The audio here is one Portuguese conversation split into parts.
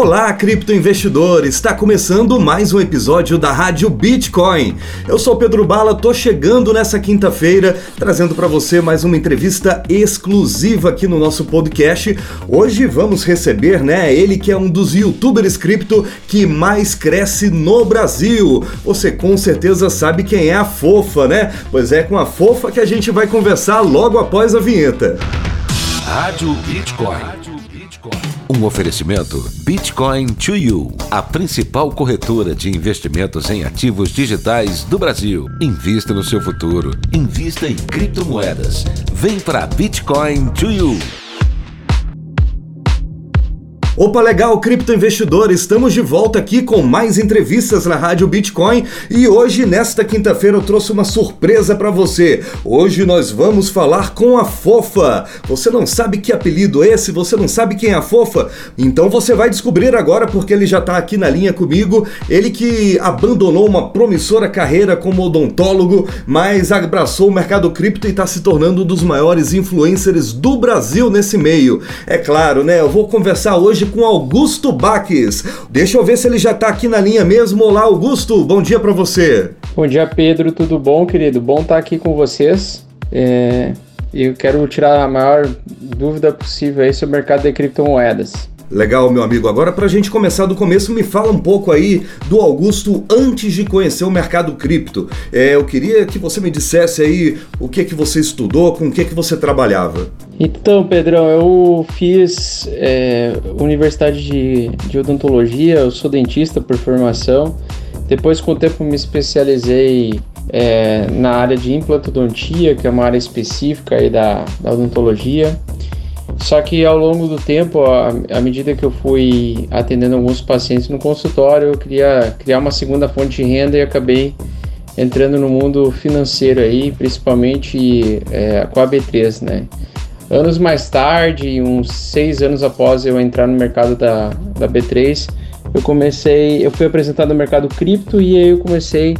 Olá, criptoinvestidores! Está começando mais um episódio da Rádio Bitcoin. Eu sou Pedro Bala, tô chegando nessa quinta-feira trazendo para você mais uma entrevista exclusiva aqui no nosso podcast. Hoje vamos receber, né, ele que é um dos youtubers cripto que mais cresce no Brasil. Você com certeza sabe quem é a Fofa, né? Pois é com a Fofa que a gente vai conversar logo após a vinheta. Rádio Bitcoin. Um oferecimento Bitcoin to You, a principal corretora de investimentos em ativos digitais do Brasil. Invista no seu futuro. Invista em criptomoedas. Vem para Bitcoin to You. Opa, legal, criptoinvestidor, estamos de volta aqui com mais entrevistas na Rádio Bitcoin e hoje, nesta quinta-feira, eu trouxe uma surpresa para você. Hoje nós vamos falar com a Fofa. Você não sabe que apelido é esse? Você não sabe quem é a Fofa? Então você vai descobrir agora porque ele já tá aqui na linha comigo. Ele que abandonou uma promissora carreira como odontólogo, mas abraçou o mercado cripto e está se tornando um dos maiores influencers do Brasil nesse meio. É claro, né? Eu vou conversar hoje com Augusto Baques. Deixa eu ver se ele já está aqui na linha mesmo. Olá, Augusto, bom dia para você. Bom dia, Pedro, tudo bom, querido? Bom estar tá aqui com vocês. É... Eu quero tirar a maior dúvida possível aí sobre o mercado de criptomoedas. Legal, meu amigo. Agora, para a gente começar do começo, me fala um pouco aí do Augusto antes de conhecer o mercado cripto. É, eu queria que você me dissesse aí o que que você estudou, com o que que você trabalhava. Então, Pedrão, eu fiz é, universidade de, de odontologia, eu sou dentista por formação. Depois, com o tempo, me especializei é, na área de implantodontia, que é uma área específica aí da, da odontologia. Só que ao longo do tempo, à medida que eu fui atendendo alguns pacientes no consultório, eu queria criar uma segunda fonte de renda e acabei entrando no mundo financeiro aí, principalmente é, com a B3, né? Anos mais tarde, uns seis anos após eu entrar no mercado da, da B3, eu comecei, eu fui apresentado no mercado cripto e aí eu comecei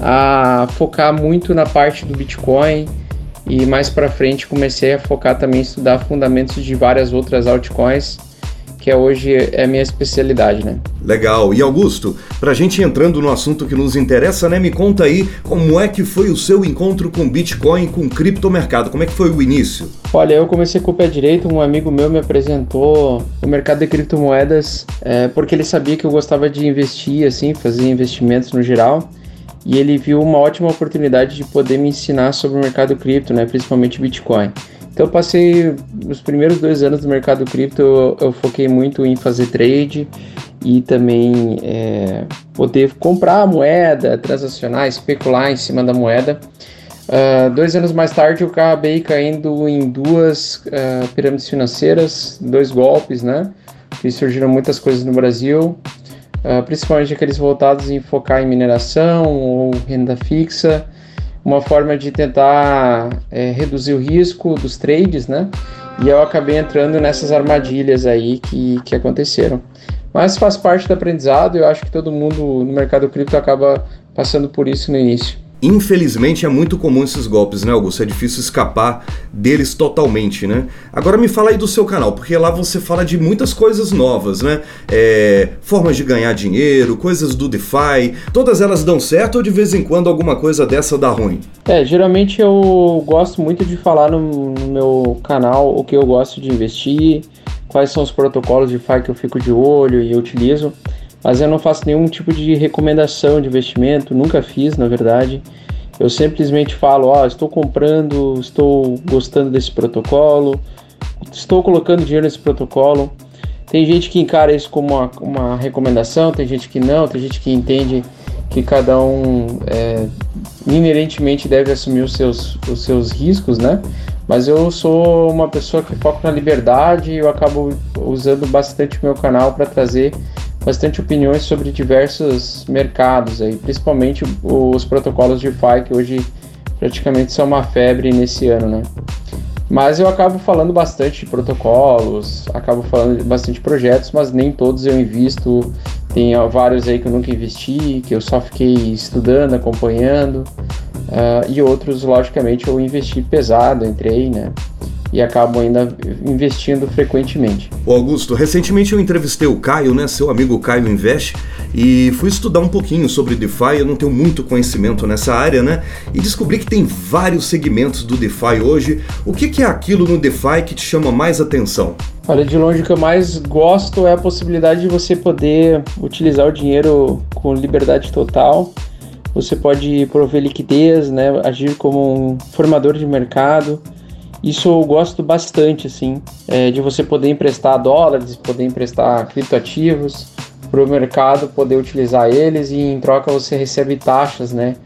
a focar muito na parte do Bitcoin, e mais para frente comecei a focar também em estudar fundamentos de várias outras altcoins, que é hoje é a minha especialidade, né? Legal. E Augusto, para a gente entrando no assunto que nos interessa, né, me conta aí como é que foi o seu encontro com Bitcoin, com criptomercado, como é que foi o início? Olha, eu comecei com o pé direito, um amigo meu me apresentou o mercado de criptomoedas é, porque ele sabia que eu gostava de investir, assim, fazer investimentos no geral e ele viu uma ótima oportunidade de poder me ensinar sobre o mercado cripto, né, principalmente Bitcoin. Então eu passei os primeiros dois anos do mercado cripto, eu, eu foquei muito em fazer trade e também é, poder comprar a moeda, transacionar, especular em cima da moeda. Uh, dois anos mais tarde eu acabei caindo em duas uh, pirâmides financeiras, dois golpes, né? Que surgiram muitas coisas no Brasil. Ah, principalmente aqueles voltados em focar em mineração ou renda fixa, uma forma de tentar é, reduzir o risco dos trades, né? E eu acabei entrando nessas armadilhas aí que, que aconteceram. Mas faz parte do aprendizado, eu acho que todo mundo no mercado cripto acaba passando por isso no início. Infelizmente é muito comum esses golpes, né, Augusto? É difícil escapar deles totalmente, né? Agora me fala aí do seu canal, porque lá você fala de muitas coisas novas, né? É, formas de ganhar dinheiro, coisas do DeFi, todas elas dão certo ou de vez em quando alguma coisa dessa dá ruim? É, geralmente eu gosto muito de falar no, no meu canal o que eu gosto de investir, quais são os protocolos de DeFi que eu fico de olho e utilizo mas eu não faço nenhum tipo de recomendação de investimento, nunca fiz, na verdade. Eu simplesmente falo, ó, oh, estou comprando, estou gostando desse protocolo, estou colocando dinheiro nesse protocolo. Tem gente que encara isso como uma, uma recomendação, tem gente que não, tem gente que entende que cada um é, inerentemente deve assumir os seus, os seus riscos, né? Mas eu sou uma pessoa que foca na liberdade e eu acabo usando bastante o meu canal para trazer bastante opiniões sobre diversos mercados, aí, principalmente os protocolos de DeFi, que hoje praticamente são uma febre nesse ano. Né? Mas eu acabo falando bastante de protocolos, acabo falando bastante de projetos, mas nem todos eu invisto. Tem vários aí que eu nunca investi, que eu só fiquei estudando, acompanhando. Uh, e outros, logicamente, eu investi pesado, entrei, né? E acabo ainda investindo frequentemente. O Augusto, recentemente eu entrevistei o Caio, né, seu amigo Caio Invest, e fui estudar um pouquinho sobre DeFi, eu não tenho muito conhecimento nessa área, né? E descobri que tem vários segmentos do DeFi hoje. O que, que é aquilo no DeFi que te chama mais atenção? Olha, de longe o que eu mais gosto é a possibilidade de você poder utilizar o dinheiro com liberdade total. Você pode prover liquidez, né, agir como um formador de mercado, isso eu gosto bastante, assim, é, de você poder emprestar dólares, poder emprestar criptoativos para o mercado poder utilizar eles e em troca você recebe taxas, né?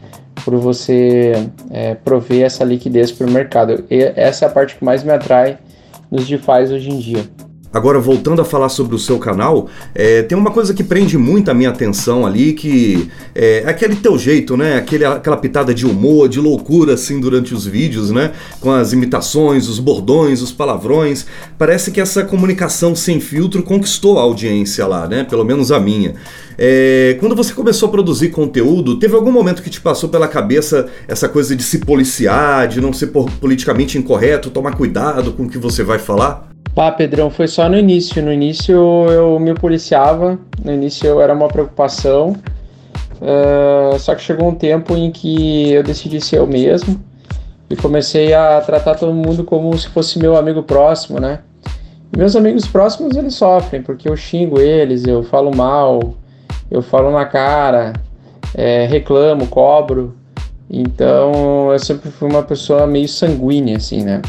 Por você é, prover essa liquidez para o mercado. E essa é a parte que mais me atrai nos DeFi hoje em dia. Agora, voltando a falar sobre o seu canal, é, tem uma coisa que prende muito a minha atenção ali, que é, é aquele teu jeito, né? Aquele, aquela pitada de humor, de loucura, assim, durante os vídeos, né? Com as imitações, os bordões, os palavrões. Parece que essa comunicação sem filtro conquistou a audiência lá, né? Pelo menos a minha. É, quando você começou a produzir conteúdo, teve algum momento que te passou pela cabeça essa coisa de se policiar, de não ser politicamente incorreto, tomar cuidado com o que você vai falar? Pá, Pedrão, foi só no início. No início eu me policiava, no início era uma preocupação. Uh, só que chegou um tempo em que eu decidi ser eu mesmo e comecei a tratar todo mundo como se fosse meu amigo próximo, né? Meus amigos próximos eles sofrem porque eu xingo eles, eu falo mal, eu falo na cara, é, reclamo, cobro. Então eu sempre fui uma pessoa meio sanguínea, assim, né?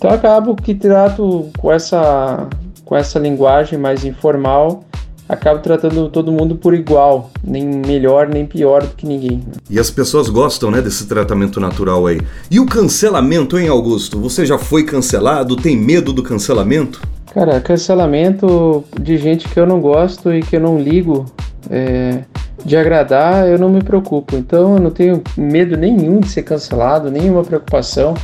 Então acabo que trato com essa, com essa linguagem mais informal, acabo tratando todo mundo por igual, nem melhor nem pior do que ninguém. E as pessoas gostam, né, desse tratamento natural aí. E o cancelamento, hein, Augusto? Você já foi cancelado? Tem medo do cancelamento? Cara, cancelamento de gente que eu não gosto e que eu não ligo é, de agradar, eu não me preocupo. Então eu não tenho medo nenhum de ser cancelado, nenhuma preocupação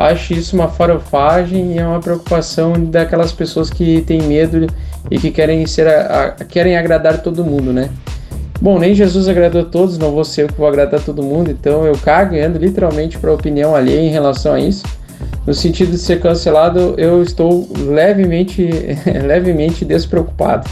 acho isso uma farofagem e é uma preocupação daquelas pessoas que têm medo e que querem ser a, a, querem agradar todo mundo, né? Bom, nem Jesus agradou todos, não vou ser eu que vou agradar todo mundo, então eu cago ando literalmente para a opinião alheia em relação a isso. No sentido de ser cancelado, eu estou levemente, levemente despreocupado.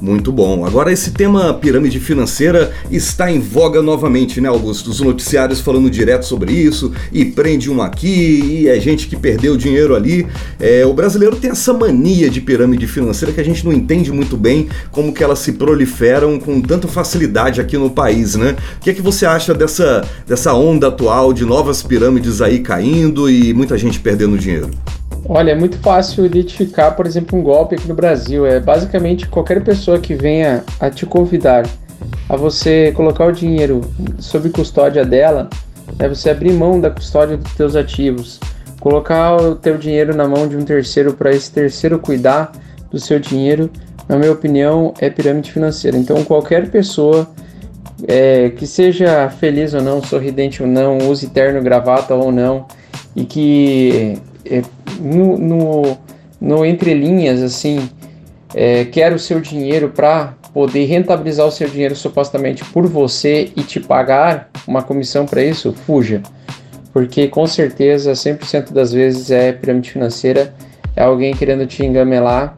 Muito bom. Agora esse tema pirâmide financeira está em voga novamente, né, Augusto? Os noticiários falando direto sobre isso e prende um aqui e é gente que perdeu dinheiro ali. É, o brasileiro tem essa mania de pirâmide financeira que a gente não entende muito bem como que elas se proliferam com tanta facilidade aqui no país, né? O que é que você acha dessa, dessa onda atual de novas pirâmides aí caindo muita gente perdendo dinheiro? Olha, é muito fácil identificar, por exemplo, um golpe aqui no Brasil. É basicamente qualquer pessoa que venha a te convidar a você colocar o dinheiro sob custódia dela, é você abrir mão da custódia dos teus ativos, colocar o teu dinheiro na mão de um terceiro para esse terceiro cuidar do seu dinheiro, na minha opinião, é pirâmide financeira. Então, qualquer pessoa é, que seja feliz ou não, sorridente ou não, use terno, gravata ou não, e que é, no, no, no entre linhas, assim, é, quer o seu dinheiro para poder rentabilizar o seu dinheiro supostamente por você e te pagar uma comissão para isso, fuja. Porque com certeza 100% das vezes é pirâmide financeira, é alguém querendo te engamelar,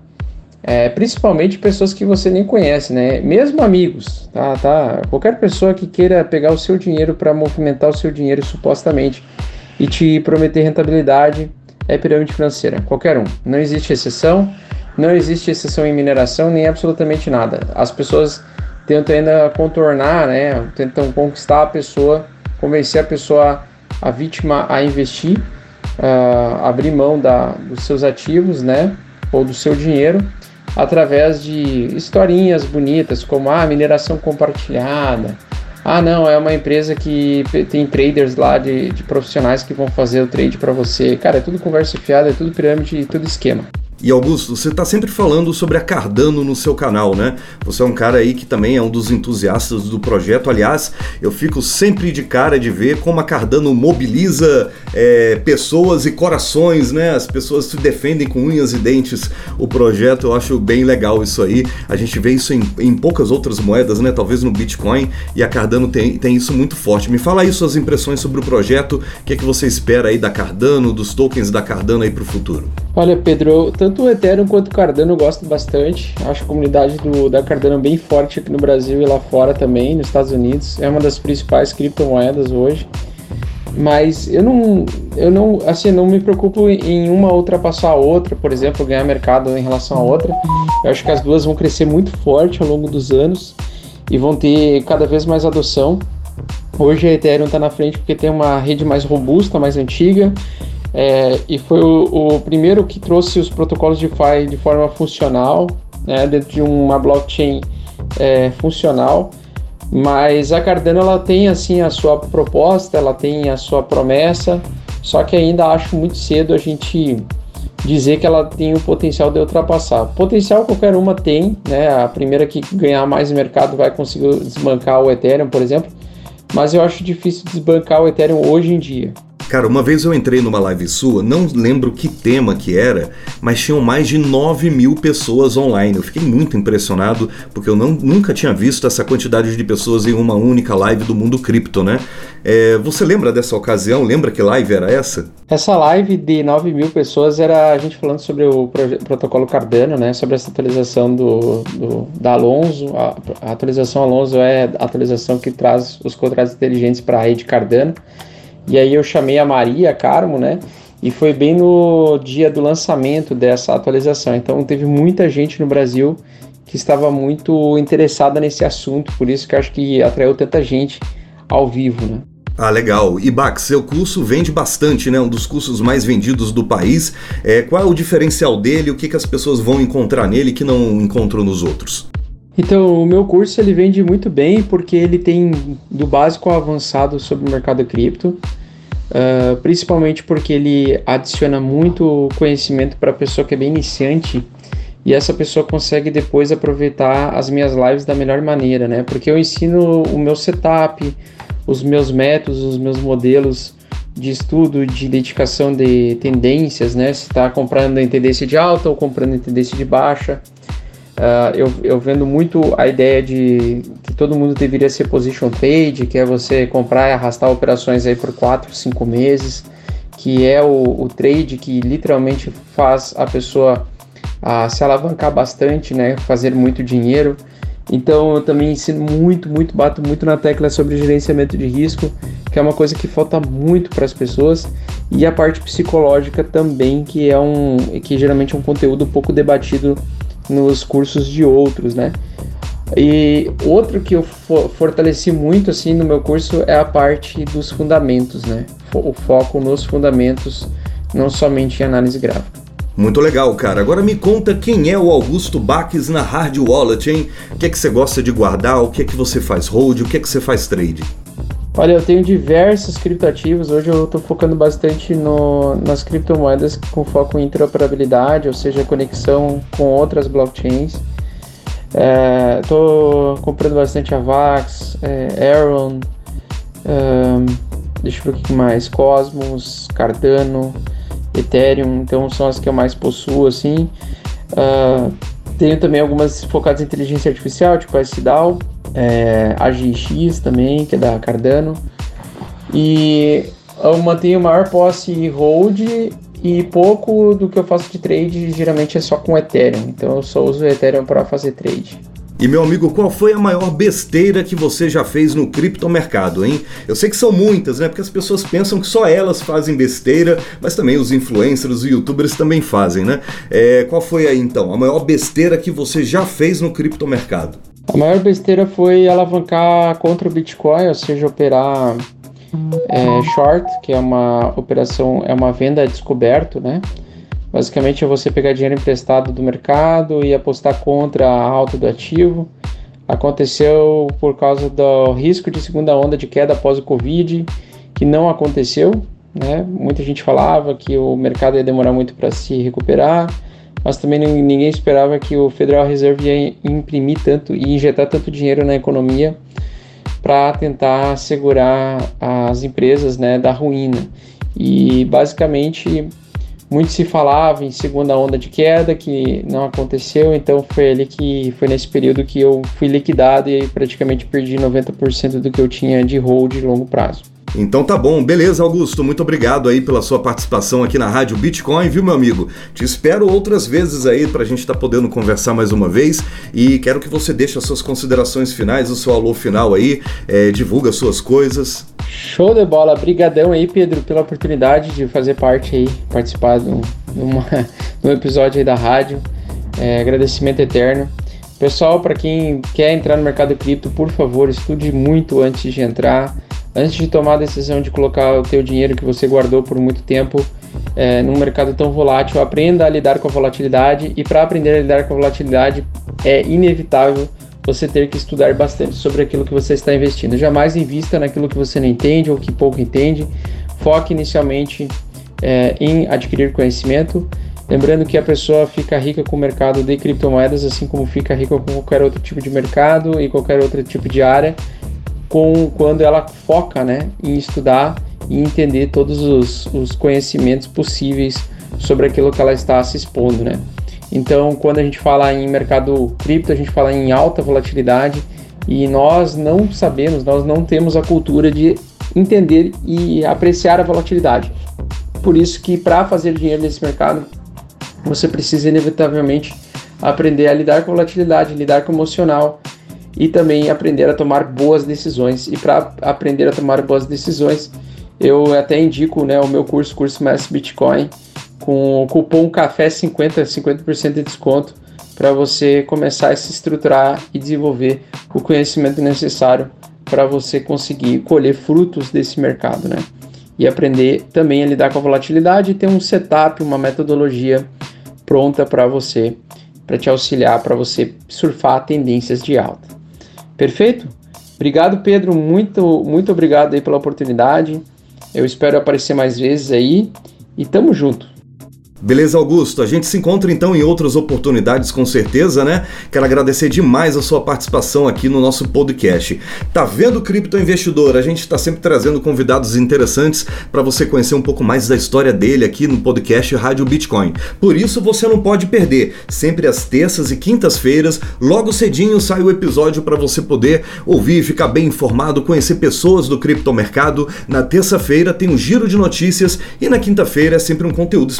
é, principalmente pessoas que você nem conhece, né? Mesmo amigos, tá, tá? Qualquer pessoa que queira pegar o seu dinheiro para movimentar o seu dinheiro supostamente e te prometer rentabilidade, é pirâmide financeira, qualquer um. Não existe exceção, não existe exceção em mineração nem absolutamente nada. As pessoas tentam ainda contornar, né? Tentam conquistar a pessoa, convencer a pessoa, a vítima a investir, uh, abrir mão da, dos seus ativos, né? Ou do seu dinheiro através de historinhas bonitas como a ah, mineração compartilhada, ah, não, é uma empresa que tem traders lá de, de profissionais que vão fazer o trade para você. Cara, é tudo conversa fiada, é tudo pirâmide, tudo esquema. E Augusto, você está sempre falando sobre a Cardano no seu canal, né? Você é um cara aí que também é um dos entusiastas do projeto. Aliás, eu fico sempre de cara de ver como a Cardano mobiliza é, pessoas e corações, né? As pessoas se defendem com unhas e dentes o projeto. Eu acho bem legal isso aí. A gente vê isso em, em poucas outras moedas, né? Talvez no Bitcoin. E a Cardano tem, tem isso muito forte. Me fala aí suas impressões sobre o projeto. O que é que você espera aí da Cardano, dos tokens da Cardano aí para o futuro? Olha, Pedro, tanto o Ethereum quanto o Cardano eu gosto bastante. Acho a comunidade do, da Cardano bem forte aqui no Brasil e lá fora também, nos Estados Unidos. É uma das principais criptomoedas hoje. Mas eu não, eu não, assim, não me preocupo em uma ultrapassar a outra, por exemplo, ganhar mercado em relação a outra. Eu acho que as duas vão crescer muito forte ao longo dos anos e vão ter cada vez mais adoção. Hoje a Ethereum está na frente porque tem uma rede mais robusta, mais antiga, é, e foi o, o, primeiro que trouxe os protocolos de DeFi de forma funcional, né, dentro de uma blockchain é, funcional. Mas a Cardano ela tem assim a sua proposta, ela tem a sua promessa, só que ainda acho muito cedo a gente dizer que ela tem o potencial de ultrapassar. Potencial qualquer uma tem, né? A primeira que ganhar mais mercado vai conseguir desbancar o Ethereum, por exemplo, mas eu acho difícil desbancar o Ethereum hoje em dia. Cara, uma vez eu entrei numa live sua, não lembro que tema que era, mas tinham mais de 9 mil pessoas online. Eu fiquei muito impressionado, porque eu não, nunca tinha visto essa quantidade de pessoas em uma única live do mundo cripto, né? É, você lembra dessa ocasião? Lembra que live era essa? Essa live de 9 mil pessoas era a gente falando sobre o protocolo Cardano, né? Sobre essa atualização do, do da Alonso. A, a atualização Alonso é a atualização que traz os contratos inteligentes para a rede Cardano. E aí eu chamei a Maria Carmo, né? E foi bem no dia do lançamento dessa atualização. Então teve muita gente no Brasil que estava muito interessada nesse assunto, por isso que acho que atraiu tanta gente ao vivo, né? Ah, legal. E Bax, seu curso vende bastante, né? Um dos cursos mais vendidos do país. É, qual é o diferencial dele? O que, que as pessoas vão encontrar nele que não encontram nos outros? Então, o meu curso ele vende muito bem porque ele tem do básico ao avançado sobre o mercado cripto, uh, principalmente porque ele adiciona muito conhecimento para a pessoa que é bem iniciante e essa pessoa consegue depois aproveitar as minhas lives da melhor maneira, né? Porque eu ensino o meu setup, os meus métodos, os meus modelos de estudo, de identificação de tendências, né? Se está comprando em tendência de alta ou comprando em tendência de baixa. Uh, eu, eu vendo muito a ideia de que todo mundo deveria ser position trade, que é você comprar e arrastar operações aí por 4, 5 meses, que é o, o trade que literalmente faz a pessoa uh, se alavancar bastante, né, fazer muito dinheiro. Então eu também ensino muito, muito, bato muito na tecla sobre gerenciamento de risco, que é uma coisa que falta muito para as pessoas, e a parte psicológica também, que é um que geralmente é um conteúdo pouco debatido nos cursos de outros, né? E outro que eu fortaleci muito assim no meu curso é a parte dos fundamentos, né? O foco nos fundamentos, não somente em análise gráfica. Muito legal, cara. Agora me conta quem é o Augusto Baques na Hard Wallet, hein? O que é que você gosta de guardar? O que é que você faz hold? O que é que você faz trade? Olha, eu tenho diversos criptativos. Hoje eu estou focando bastante no, nas criptomoedas com foco em interoperabilidade, ou seja, conexão com outras blockchains. Estou é, comprando bastante Avax, é, Aaron, deixa eu ver o que mais, Cosmos, Cardano, Ethereum, então são as que eu mais possuo assim. Tenho também algumas focadas em inteligência artificial, tipo a SDAO, é, a GX também, que é da Cardano. E eu mantenho maior posse hold e pouco do que eu faço de trade geralmente é só com Ethereum. Então eu só uso Ethereum para fazer trade. E meu amigo, qual foi a maior besteira que você já fez no criptomercado, hein? Eu sei que são muitas, né? Porque as pessoas pensam que só elas fazem besteira, mas também os influencers, os youtubers também fazem, né? É, qual foi aí então a maior besteira que você já fez no criptomercado? A maior besteira foi alavancar contra o Bitcoin, ou seja, operar é, short, que é uma operação, é uma venda descoberto, né? Basicamente é você pegar dinheiro emprestado do mercado e apostar contra a alta do ativo. Aconteceu por causa do risco de segunda onda de queda após o Covid, que não aconteceu. Né? Muita gente falava que o mercado ia demorar muito para se recuperar, mas também ninguém esperava que o Federal Reserve ia imprimir tanto e injetar tanto dinheiro na economia para tentar segurar as empresas né, da ruína. E basicamente muito se falava em segunda onda de queda que não aconteceu, então foi ali que foi nesse período que eu fui liquidado e praticamente perdi 90% do que eu tinha de hold de longo prazo. Então tá bom, beleza, Augusto. Muito obrigado aí pela sua participação aqui na Rádio Bitcoin, viu, meu amigo? Te espero outras vezes aí pra gente estar tá podendo conversar mais uma vez e quero que você deixe as suas considerações finais, o seu alô final aí, é, divulga suas coisas. Show de bola, brigadão aí, Pedro, pela oportunidade de fazer parte aí, participar de um, uma, de um episódio aí da rádio. É, agradecimento eterno. Pessoal, para quem quer entrar no mercado cripto, por favor, estude muito antes de entrar antes de tomar a decisão de colocar o teu dinheiro que você guardou por muito tempo é, num mercado tão volátil, aprenda a lidar com a volatilidade e para aprender a lidar com a volatilidade é inevitável você ter que estudar bastante sobre aquilo que você está investindo. Jamais invista naquilo que você não entende ou que pouco entende. Foque inicialmente é, em adquirir conhecimento. Lembrando que a pessoa fica rica com o mercado de criptomoedas, assim como fica rica com qualquer outro tipo de mercado e qualquer outro tipo de área com quando ela foca né, em estudar e entender todos os, os conhecimentos possíveis sobre aquilo que ela está se expondo. Né? Então, quando a gente fala em mercado cripto, a gente fala em alta volatilidade e nós não sabemos, nós não temos a cultura de entender e apreciar a volatilidade. Por isso que para fazer dinheiro nesse mercado, você precisa inevitavelmente aprender a lidar com volatilidade, lidar com emocional e também aprender a tomar boas decisões. E para aprender a tomar boas decisões, eu até indico né, o meu curso, curso Mestre Bitcoin, com o cupom CAFÉ 50, 50% de desconto para você começar a se estruturar e desenvolver o conhecimento necessário para você conseguir colher frutos desse mercado, né? E aprender também a lidar com a volatilidade e ter um setup, uma metodologia pronta para você, para te auxiliar, para você surfar tendências de alta. Perfeito? Obrigado, Pedro. Muito, muito obrigado aí pela oportunidade. Eu espero aparecer mais vezes aí e tamo junto. Beleza, Augusto? A gente se encontra então em outras oportunidades, com certeza, né? Quero agradecer demais a sua participação aqui no nosso podcast. Tá vendo, cripto investidor? A gente está sempre trazendo convidados interessantes para você conhecer um pouco mais da história dele aqui no podcast Rádio Bitcoin. Por isso você não pode perder. Sempre às terças e quintas-feiras, logo cedinho sai o episódio para você poder ouvir, ficar bem informado, conhecer pessoas do criptomercado. Na terça-feira tem um giro de notícias e na quinta-feira é sempre um conteúdo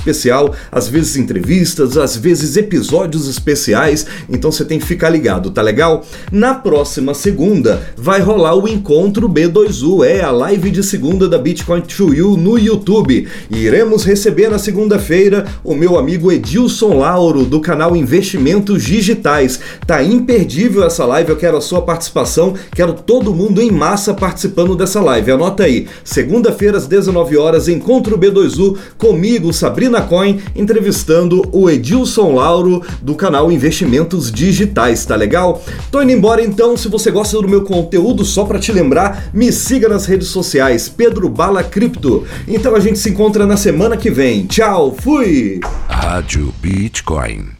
às vezes entrevistas, às vezes episódios especiais, então você tem que ficar ligado, tá legal? Na próxima segunda vai rolar o encontro B2U, é a live de segunda da Bitcoin to You no YouTube. E iremos receber na segunda-feira o meu amigo Edilson Lauro do canal Investimentos Digitais. Tá imperdível essa live, eu quero a sua participação, quero todo mundo em massa participando dessa live. Anota aí, segunda-feira às 19 horas, encontro B2U comigo, Sabrina Coin entrevistando o Edilson Lauro do canal Investimentos Digitais, tá legal? Tô indo embora então, se você gosta do meu conteúdo, só para te lembrar, me siga nas redes sociais, Pedro Bala Cripto. Então a gente se encontra na semana que vem. Tchau, fui! Rádio Bitcoin.